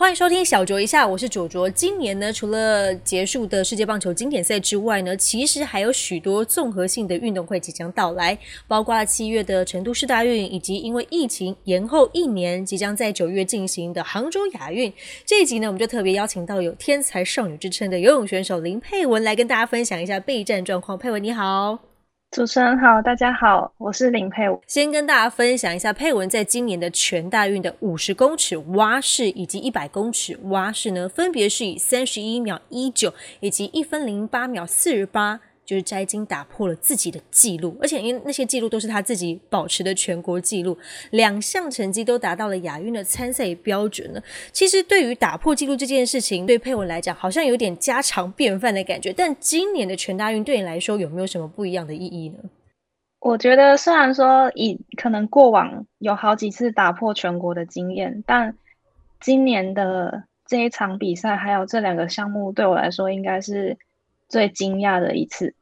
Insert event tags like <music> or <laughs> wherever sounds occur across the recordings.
欢迎收听小酌一下，我是卓卓。今年呢，除了结束的世界棒球经典赛之外呢，其实还有许多综合性的运动会即将到来，包括七月的成都市大运，以及因为疫情延后一年，即将在九月进行的杭州亚运。这一集呢，我们就特别邀请到有天才少女之称的游泳选手林佩文来跟大家分享一下备战状况。佩文你好。主持人好，大家好，我是林佩文。先跟大家分享一下佩文在今年的全大运的五十公尺蛙式以及一百公尺蛙式呢，分别是以三十一秒一九以及一分零八秒四十八。就是摘金打破了自己的记录，而且因为那些记录都是他自己保持的全国纪录，两项成绩都达到了亚运的参赛标准呢。其实对于打破纪录这件事情，对佩文来讲好像有点家常便饭的感觉。但今年的全大运对你来说有没有什么不一样的意义呢？我觉得虽然说以可能过往有好几次打破全国的经验，但今年的这一场比赛还有这两个项目对我来说应该是最惊讶的一次。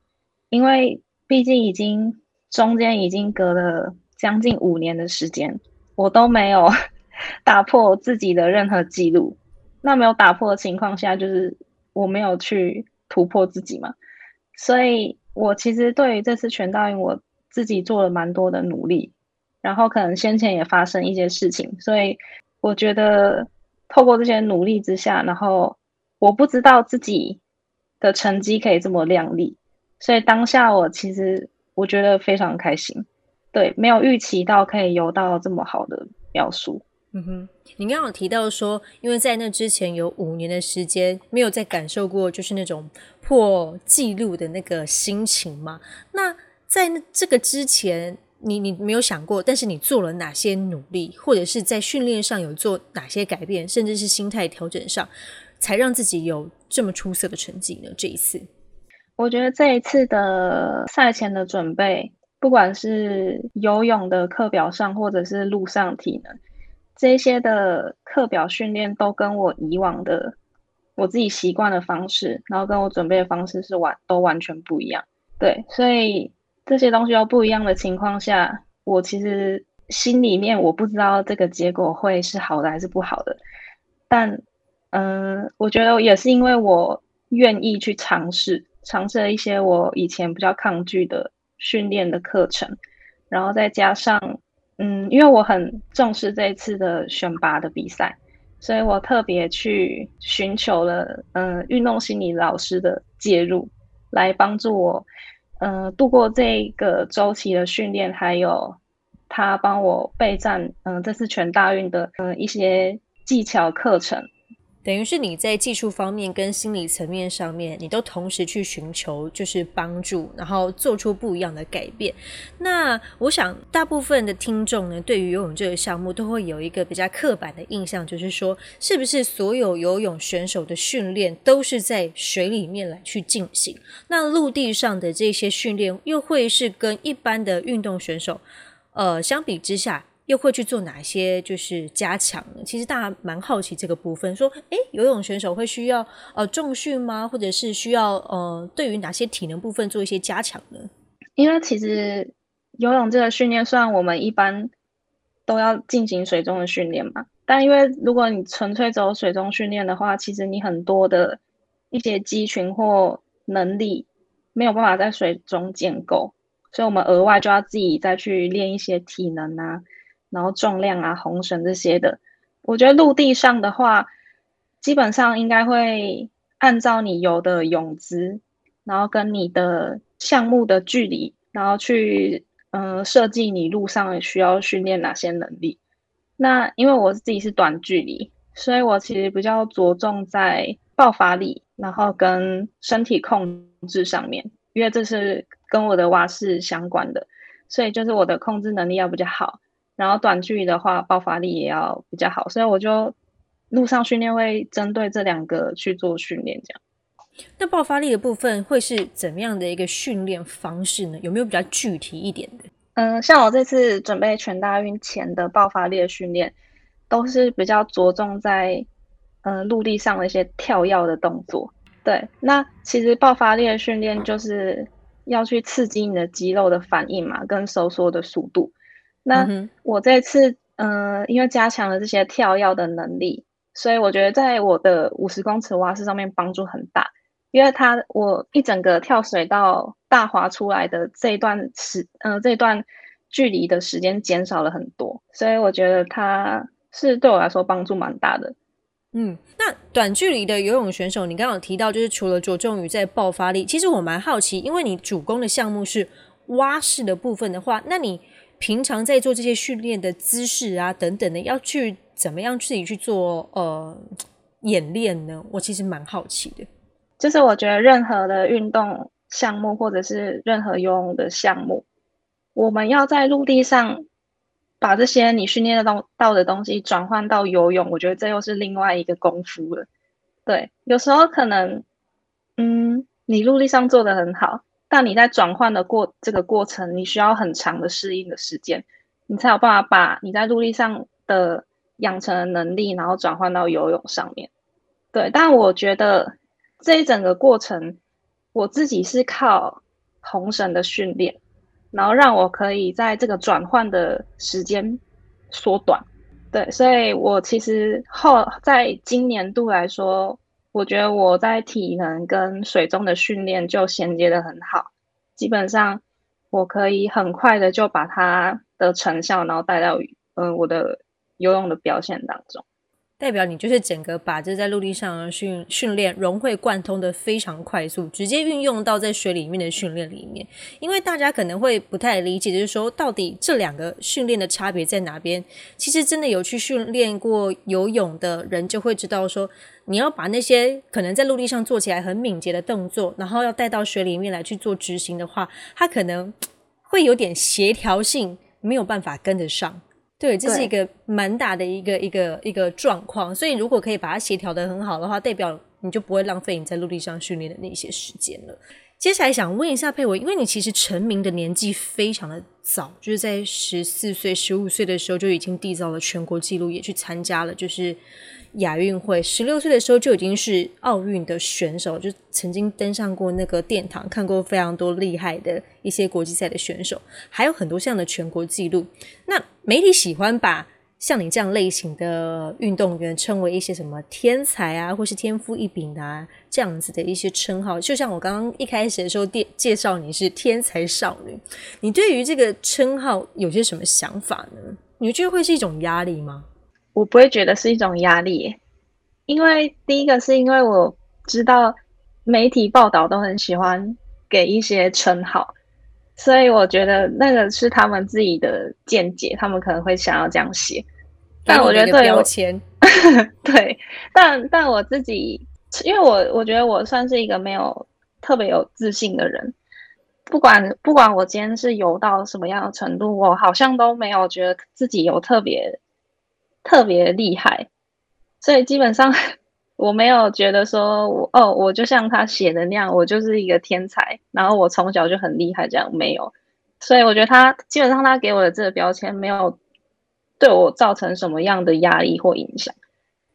因为毕竟已经中间已经隔了将近五年的时间，我都没有 <laughs> 打破自己的任何记录。那没有打破的情况下，就是我没有去突破自己嘛。所以我其实对于这次全道运，我自己做了蛮多的努力。然后可能先前也发生一些事情，所以我觉得透过这些努力之下，然后我不知道自己的成绩可以这么亮丽。所以当下我其实我觉得非常开心，对，没有预期到可以游到这么好的描述。嗯哼，你刚刚有提到说，因为在那之前有五年的时间没有再感受过就是那种破纪录的那个心情嘛？那在这个之前，你你没有想过，但是你做了哪些努力，或者是在训练上有做哪些改变，甚至是心态调整上，才让自己有这么出色的成绩呢？这一次。我觉得这一次的赛前的准备，不管是游泳的课表上，或者是路上体能，这些的课表训练都跟我以往的我自己习惯的方式，然后跟我准备的方式是完都完全不一样。对，所以这些东西都不一样的情况下，我其实心里面我不知道这个结果会是好的还是不好的。但嗯，我觉得也是因为我愿意去尝试。尝试了一些我以前比较抗拒的训练的课程，然后再加上，嗯，因为我很重视这一次的选拔的比赛，所以我特别去寻求了，嗯，运动心理老师的介入，来帮助我，嗯，度过这个周期的训练，还有他帮我备战，嗯，这次全大运的，嗯，一些技巧课程。等于是你在技术方面跟心理层面上面，你都同时去寻求就是帮助，然后做出不一样的改变。那我想大部分的听众呢，对于游泳这个项目都会有一个比较刻板的印象，就是说，是不是所有游泳选手的训练都是在水里面来去进行？那陆地上的这些训练又会是跟一般的运动选手，呃，相比之下？又会去做哪些就是加强呢？其实大家蛮好奇这个部分，说，诶，游泳选手会需要呃重训吗？或者是需要呃对于哪些体能部分做一些加强呢？因为其实游泳这个训练，虽然我们一般都要进行水中的训练嘛，但因为如果你纯粹走水中训练的话，其实你很多的一些肌群或能力没有办法在水中建构，所以我们额外就要自己再去练一些体能啊。然后重量啊、红绳这些的，我觉得陆地上的话，基本上应该会按照你游的泳姿，然后跟你的项目的距离，然后去嗯设计你路上需要训练哪些能力。那因为我自己是短距离，所以我其实比较着重在爆发力，然后跟身体控制上面，因为这是跟我的蛙式相关的，所以就是我的控制能力要比较好。然后短距离的话，爆发力也要比较好，所以我就路上训练会针对这两个去做训练，这样。那爆发力的部分会是怎么样的一个训练方式呢？有没有比较具体一点的？嗯，像我这次准备全大运前的爆发力的训练，都是比较着重在嗯陆地上的一些跳跃的动作。对，那其实爆发力的训练就是要去刺激你的肌肉的反应嘛，跟收缩的速度。那我这次，嗯，因为加强了这些跳跃的能力，所以我觉得在我的五十公尺蛙式上面帮助很大。因为它我一整个跳水到大滑出来的这一段时，嗯，这段距离的时间减少了很多，所以我觉得它是对我来说帮助蛮大的。嗯，那短距离的游泳选手，你刚刚提到就是除了着重于在爆发力，其实我蛮好奇，因为你主攻的项目是蛙式的部分的话，那你平常在做这些训练的姿势啊等等的，要去怎么样自己去做呃演练呢？我其实蛮好奇的。就是我觉得任何的运动项目或者是任何游泳的项目，我们要在陆地上。把这些你训练的东到的东西转换到游泳，我觉得这又是另外一个功夫了。对，有时候可能，嗯，你陆地上做的很好，但你在转换的过这个过程，你需要很长的适应的时间，你才有办法把你在陆地上的养成的能力，然后转换到游泳上面。对，但我觉得这一整个过程，我自己是靠红绳的训练。然后让我可以在这个转换的时间缩短，对，所以我其实后在今年度来说，我觉得我在体能跟水中的训练就衔接的很好，基本上我可以很快的就把它的成效，然后带到嗯我的游泳的表现当中。代表你就是整个把这在陆地上训训练融会贯通的非常快速，直接运用到在水里面的训练里面。因为大家可能会不太理解，就是说到底这两个训练的差别在哪边？其实真的有去训练过游泳的人就会知道，说你要把那些可能在陆地上做起来很敏捷的动作，然后要带到水里面来去做执行的话，它可能会有点协调性没有办法跟得上。对，这是一个蛮大的一个一个一个状况，所以如果可以把它协调的很好的话，代表你就不会浪费你在陆地上训练的那些时间了。接下来想问一下佩伟，因为你其实成名的年纪非常的早，就是在十四岁、十五岁的时候就已经缔造了全国纪录，也去参加了，就是。亚运会十六岁的时候就已经是奥运的选手，就曾经登上过那个殿堂，看过非常多厉害的一些国际赛的选手，还有很多这样的全国纪录。那媒体喜欢把像你这样类型的运动员称为一些什么天才啊，或是天赋异禀啊这样子的一些称号。就像我刚刚一开始的时候介介绍你是天才少女，你对于这个称号有些什么想法呢？你觉得会是一种压力吗？我不会觉得是一种压力，因为第一个是因为我知道媒体报道都很喜欢给一些称号，所以我觉得那个是他们自己的见解，他们可能会想要这样写。但我觉得标签，<laughs> 对，但但我自己，因为我我觉得我算是一个没有特别有自信的人，不管不管我今天是游到什么样的程度，我好像都没有觉得自己有特别。特别厉害，所以基本上 <laughs> 我没有觉得说我哦，我就像他写的那样，我就是一个天才，然后我从小就很厉害，这样没有。所以我觉得他基本上他给我的这个标签没有对我造成什么样的压力或影响。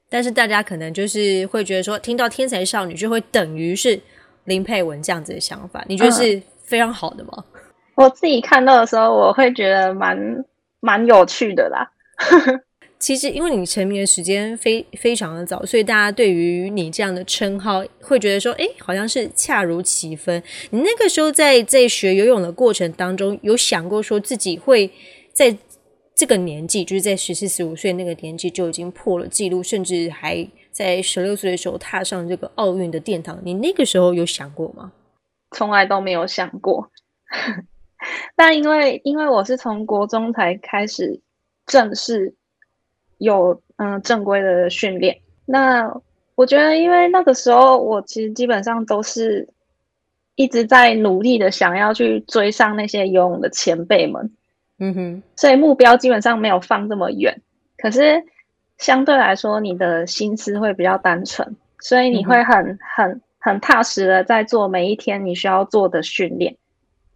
但是大家可能就是会觉得说，听到天才少女就会等于是林佩文这样子的想法，你觉得是非常好的吗？<laughs> 我自己看到的时候，我会觉得蛮蛮有趣的啦。<laughs> 其实，因为你成名的时间非非常的早，所以大家对于你这样的称号会觉得说，哎，好像是恰如其分。你那个时候在在学游泳的过程当中，有想过说自己会在这个年纪，就是在十四十五岁那个年纪就已经破了纪录，甚至还在十六岁的时候踏上这个奥运的殿堂。你那个时候有想过吗？从来都没有想过。<laughs> 但因为因为我是从国中才开始正式。有嗯正规的训练，那我觉得，因为那个时候我其实基本上都是一直在努力的想要去追上那些游泳的前辈们，嗯哼，所以目标基本上没有放这么远。可是相对来说，你的心思会比较单纯，所以你会很很很踏实的在做每一天你需要做的训练。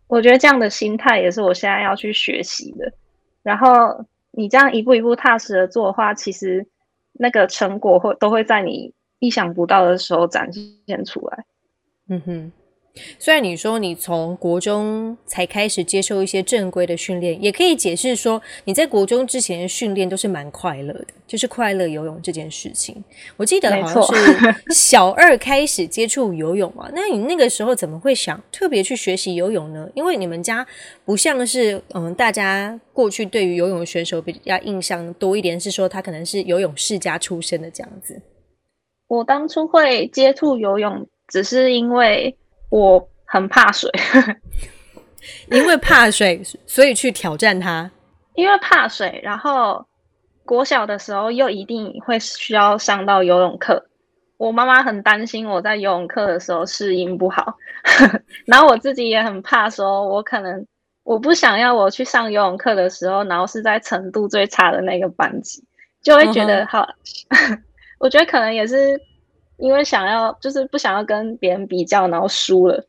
我觉得这样的心态也是我现在要去学习的，然后。你这样一步一步踏实的做的话，其实那个成果会都会在你意想不到的时候展现出来。嗯哼，虽然你说你从国中才开始接受一些正规的训练，也可以解释说你在国中之前的训练都是蛮快乐的，就是快乐游泳这件事情。我记得好像 <laughs> 是小二开始接触游泳嘛，那你那个时候怎么会想特别去学习游泳呢？因为你们家不像是嗯，大家过去对于游泳选手比较印象多一点，是说他可能是游泳世家出身的这样子。我当初会接触游泳，只是因为。我很怕水，因为怕水，所以去挑战它。因为怕水，然后国小的时候又一定会需要上到游泳课。我妈妈很担心我在游泳课的时候适应不好，<laughs> 然后我自己也很怕，说我可能我不想要我去上游泳课的时候，然后是在程度最差的那个班级，就会觉得好。<laughs> 我觉得可能也是。因为想要就是不想要跟别人比较，然后输了，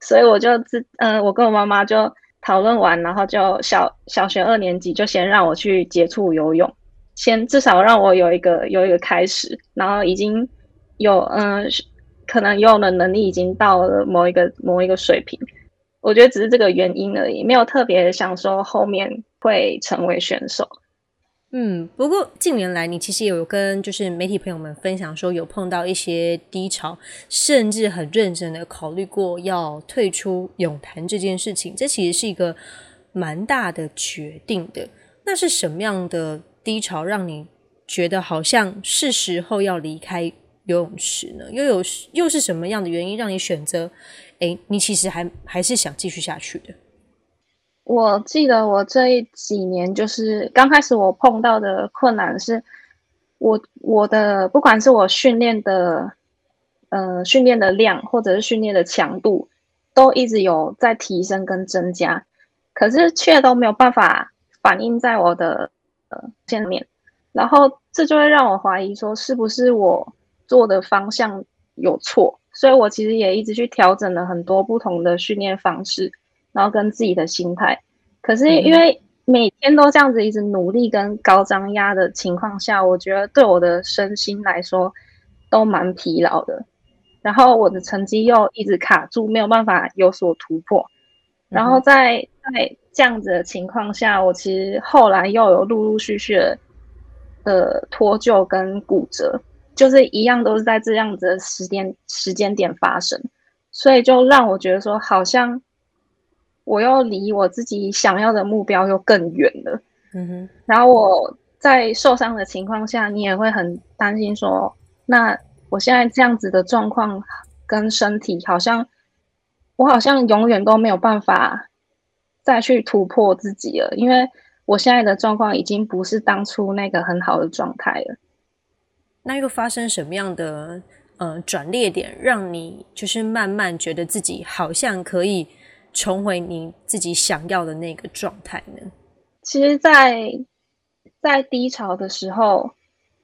所以我就自嗯，我跟我妈妈就讨论完，然后就小小学二年级就先让我去接触游泳，先至少让我有一个有一个开始，然后已经有嗯，可能游泳的能力已经到了某一个某一个水平，我觉得只是这个原因而已，没有特别想说后面会成为选手。嗯，不过近年来你其实也有跟就是媒体朋友们分享说有碰到一些低潮，甚至很认真的考虑过要退出泳坛这件事情，这其实是一个蛮大的决定的。那是什么样的低潮让你觉得好像是时候要离开游泳池呢？又有又是什么样的原因让你选择？哎，你其实还还是想继续下去的？我记得我这几年就是刚开始我碰到的困难是，我我的不管是我训练的，呃训练的量或者是训练的强度，都一直有在提升跟增加，可是却都没有办法反映在我的呃见面，然后这就会让我怀疑说是不是我做的方向有错，所以我其实也一直去调整了很多不同的训练方式。然后跟自己的心态，可是因为每天都这样子一直努力跟高张压的情况下，我觉得对我的身心来说都蛮疲劳的。然后我的成绩又一直卡住，没有办法有所突破。然后在在这样子的情况下，我其实后来又有陆陆续续的脱臼跟骨折，就是一样都是在这样子的时间时间点发生，所以就让我觉得说好像。我又离我自己想要的目标又更远了。嗯哼。然后我在受伤的情况下，你也会很担心说，那我现在这样子的状况跟身体，好像我好像永远都没有办法再去突破自己了，因为我现在的状况已经不是当初那个很好的状态了。那又发生什么样的呃转捩点，让你就是慢慢觉得自己好像可以？重回你自己想要的那个状态呢？其实，在在低潮的时候，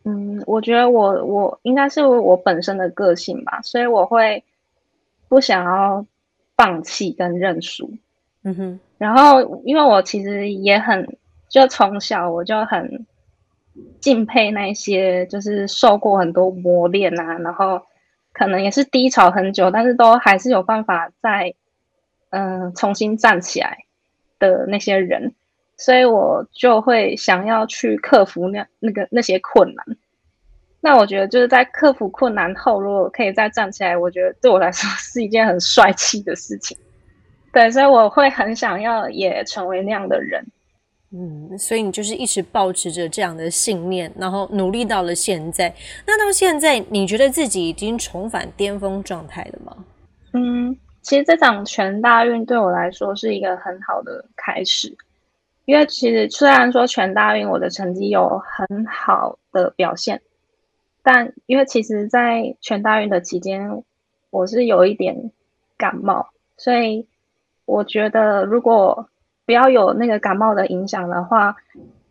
嗯，我觉得我我应该是我本身的个性吧，所以我会不想要放弃跟认输。嗯哼。然后，因为我其实也很，就从小我就很敬佩那些就是受过很多磨练啊，然后可能也是低潮很久，但是都还是有办法在。嗯，重新站起来的那些人，所以我就会想要去克服那那个那些困难。那我觉得就是在克服困难后，如果可以再站起来，我觉得对我来说是一件很帅气的事情。对，所以我会很想要也成为那样的人。嗯，所以你就是一直保持着这样的信念，然后努力到了现在。那到现在，你觉得自己已经重返巅峰状态了吗？嗯。其实这场全大运对我来说是一个很好的开始，因为其实虽然说全大运我的成绩有很好的表现，但因为其实，在全大运的期间，我是有一点感冒，所以我觉得如果不要有那个感冒的影响的话，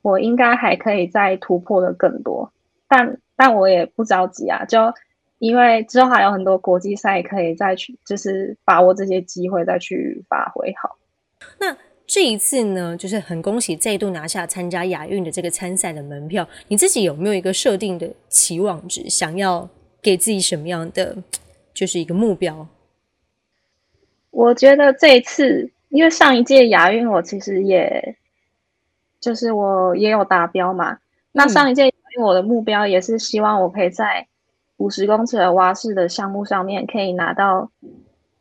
我应该还可以再突破的更多。但但我也不着急啊，就。因为之后还有很多国际赛可以再去，就是把握这些机会再去发挥好。那这一次呢，就是很恭喜再度拿下参加亚运的这个参赛的门票。你自己有没有一个设定的期望值？想要给自己什么样的就是一个目标？我觉得这一次，因为上一届亚运我其实也，就是我也有达标嘛。那上一届我的目标也是希望我可以在五十公尺的蛙式的项目上面可以拿到，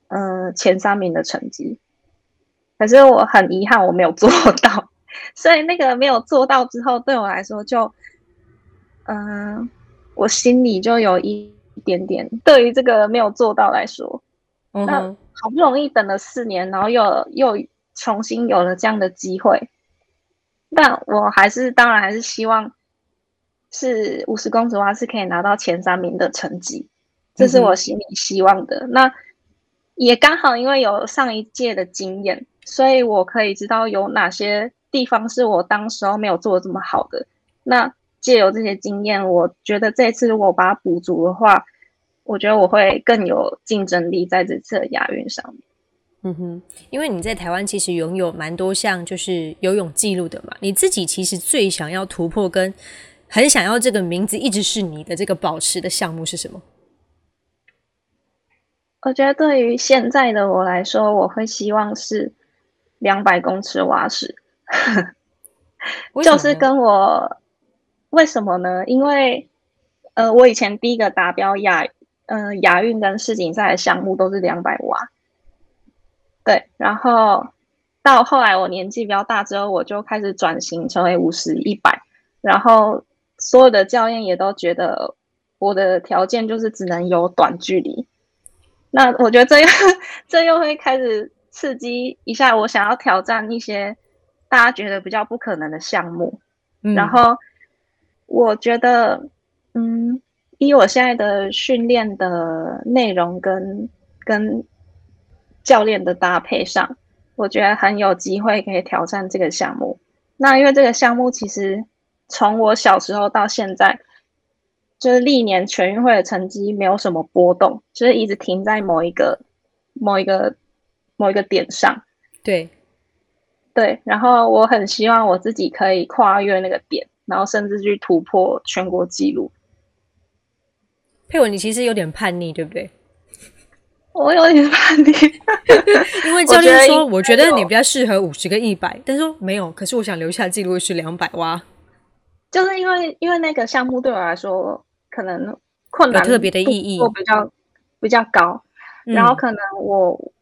嗯，前三名的成绩。可是我很遗憾我没有做到，<laughs> 所以那个没有做到之后，对我来说就，嗯，我心里就有一点点对于这个没有做到来说，那好不容易等了四年，然后又又重新有了这样的机会，但我还是当然还是希望是五十公尺蛙是可以拿到前三名的成绩，这是我心里希望的。那也刚好因为有上一届的经验。所以我可以知道有哪些地方是我当时候没有做的这么好的。那借由这些经验，我觉得这次如果把它补足的话，我觉得我会更有竞争力在这次的亚运上面。嗯哼，因为你在台湾其实拥有蛮多项就是游泳记录的嘛，你自己其实最想要突破跟很想要这个名字一直是你的这个保持的项目是什么？我觉得对于现在的我来说，我会希望是。两百公尺蛙式，<laughs> 就是跟我为什么呢？因为呃，我以前第一个达标亚嗯亚运跟世锦赛的项目都是两百蛙，对，然后到后来我年纪比较大之后，我就开始转型成为五十一百，然后所有的教练也都觉得我的条件就是只能有短距离，那我觉得这又 <laughs> 这又会开始。刺激一下，我想要挑战一些大家觉得比较不可能的项目。然后我觉得，嗯，以我现在的训练的内容跟跟教练的搭配上，我觉得很有机会可以挑战这个项目。那因为这个项目其实从我小时候到现在，就是历年全运会的成绩没有什么波动，就是一直停在某一个某一个。某一个点上，对，对，然后我很希望我自己可以跨越那个点，然后甚至去突破全国纪录。佩文，你其实有点叛逆，对不对？<laughs> 我有点叛逆，<laughs> 因为教练说，我觉得你比较适合五十跟一百，但是说没有，可是我想留下记录是两百蛙。就是因为因为那个项目对我来说可能困难特别的意义比较比较高，然后可能我。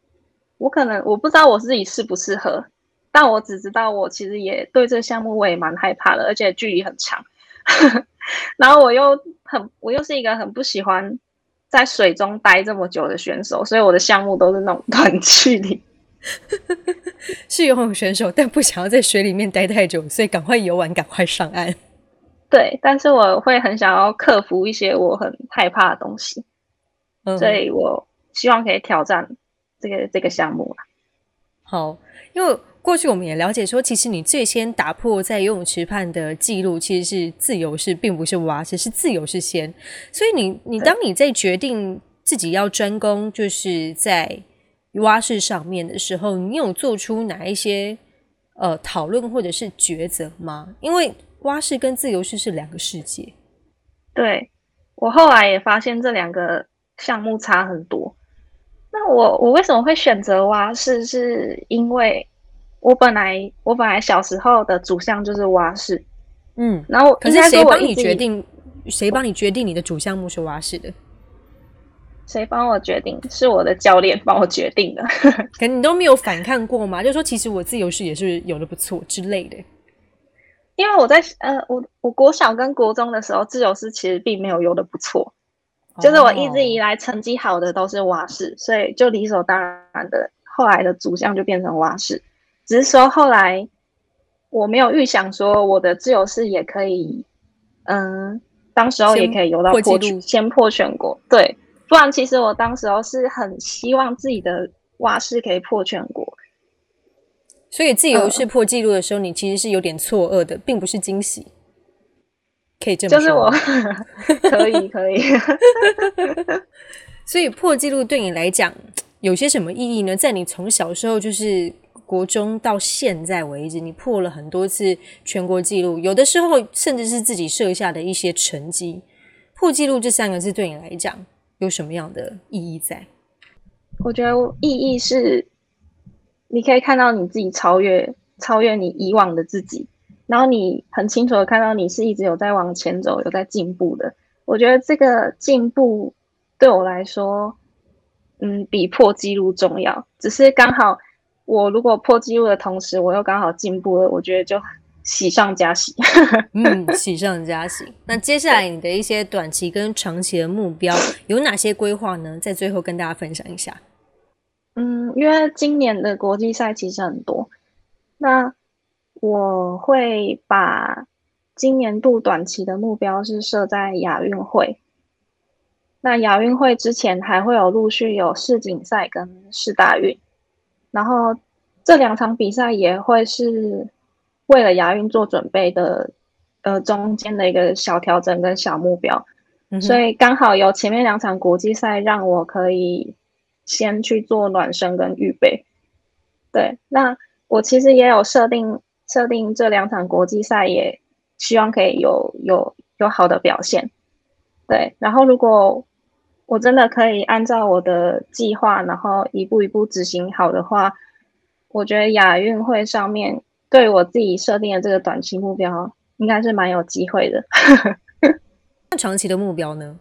我可能我不知道我自己适不适合，但我只知道我其实也对这个项目我也蛮害怕的，而且距离很长。<laughs> 然后我又很我又是一个很不喜欢在水中待这么久的选手，所以我的项目都是那种短距离。<laughs> 是游泳选手，但不想要在水里面待太久，所以赶快游完，赶快上岸。对，但是我会很想要克服一些我很害怕的东西，所以我希望可以挑战。这个这个项目啊，好，因为过去我们也了解说，其实你最先打破在游泳池畔的记录，其实是自由式，并不是蛙式，是自由式先。所以你你当你在决定自己要专攻就是在蛙式上面的时候，你有做出哪一些呃讨论或者是抉择吗？因为蛙式跟自由式是两个世界。对我后来也发现这两个项目差很多。那我我为什么会选择蛙式？是因为我本来我本来小时候的主项就是蛙式，嗯，然后可是谁帮你决定？谁帮你决定你的主项目是蛙式的？谁帮我决定？是我的教练帮我决定的。<laughs> 可你都没有反抗过吗？就说其实我自由式也是游的不错之类的。因为我在呃，我我国小跟国中的时候，自由式其实并没有游的不错。就是我一直以来成绩好的都是蛙式，所以就理所当然的，后来的主项就变成蛙式。只是说后来我没有预想说我的自由式也可以，嗯，当时候也可以游到破先破全国。对，不然其实我当时候是很希望自己的蛙式可以破全国。所以自由式破纪录的时候，你其实是有点错愕的，并不是惊喜。可以这么说，就是我可以 <laughs> 可以。<laughs> 所以破纪录对你来讲有些什么意义呢？在你从小时候就是国中到现在为止，你破了很多次全国纪录，有的时候甚至是自己设下的一些成绩。破纪录这三个字对你来讲有什么样的意义在？我觉得意义是，你可以看到你自己超越超越你以往的自己，然后你很清楚的看到你是一直有在往前走，有在进步的。我觉得这个进步对我来说，嗯，比破纪录重要。只是刚好我如果破纪录的同时，我又刚好进步了，我觉得就喜上加喜。<laughs> 嗯，喜上加喜。那接下来你的一些短期跟长期的目标有哪些规划呢？在最后跟大家分享一下。嗯，因为今年的国际赛其实很多，那我会把今年度短期的目标是设在亚运会。那亚运会之前还会有陆续有世锦赛跟世大运，然后这两场比赛也会是为了亚运做准备的，呃，中间的一个小调整跟小目标，所以刚好有前面两场国际赛让我可以。先去做暖身跟预备，对。那我其实也有设定设定这两场国际赛，也希望可以有有有好的表现，对。然后如果我真的可以按照我的计划，然后一步一步执行好的话，我觉得亚运会上面对我自己设定的这个短期目标，应该是蛮有机会的。<laughs> 那长期的目标呢？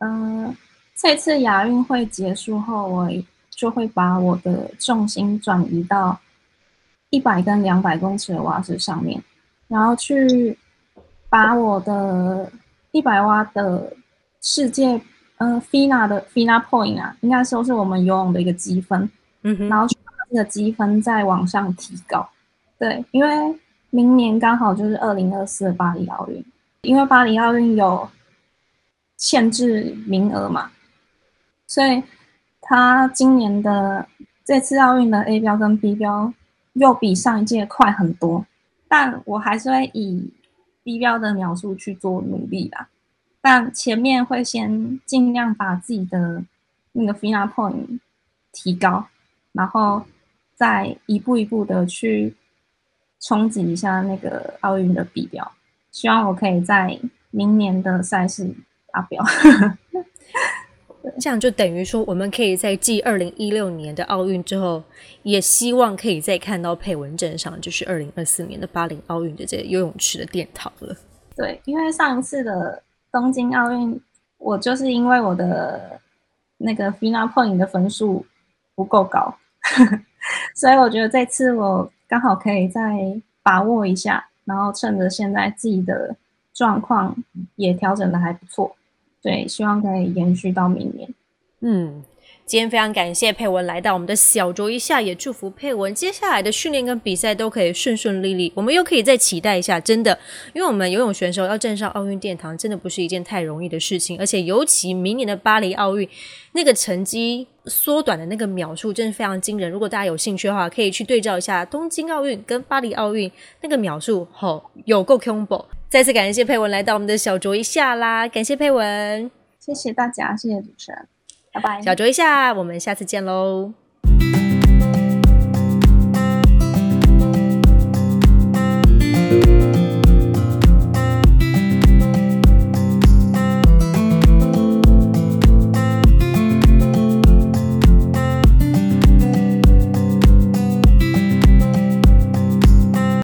嗯。这次亚运会结束后，我就会把我的重心转移到一百跟两百公尺的蛙式上面，然后去把我的一百蛙的世界，呃，FINA 的 FINA point 啊，应该说是我们游泳的一个积分，嗯哼，然后把这个积分再往上提高。对，因为明年刚好就是二零二四巴黎奥运，因为巴黎奥运有限制名额嘛。所以，他今年的这次奥运的 A 标跟 B 标又比上一届快很多，但我还是会以 B 标的描述去做努力啦。但前面会先尽量把自己的那个 final point 提高，然后再一步一步的去冲击一下那个奥运的 B 标。希望我可以在明年的赛事达标。<laughs> 这样就等于说，我们可以在继二零一六年的奥运之后，也希望可以再看到配文镇上，就是二零二四年的巴黎奥运的这个游泳池的殿堂了。对，因为上一次的东京奥运，我就是因为我的那个 final point 的分数不够高，<laughs> 所以我觉得这次我刚好可以再把握一下，然后趁着现在自己的状况也调整的还不错。对，希望可以延续到明年。嗯，今天非常感谢佩文来到我们的小酌一下，也祝福佩文接下来的训练跟比赛都可以顺顺利利。我们又可以再期待一下，真的，因为我们游泳选手要站上奥运殿堂，真的不是一件太容易的事情。而且，尤其明年的巴黎奥运，那个成绩缩短的那个秒数，真是非常惊人。如果大家有兴趣的话，可以去对照一下东京奥运跟巴黎奥运那个秒数，吼，有够恐怖。再次感谢佩文来到我们的小酌一下啦，感谢佩文，谢谢大家，谢谢主持人，拜拜。小酌一下，我们下次见喽。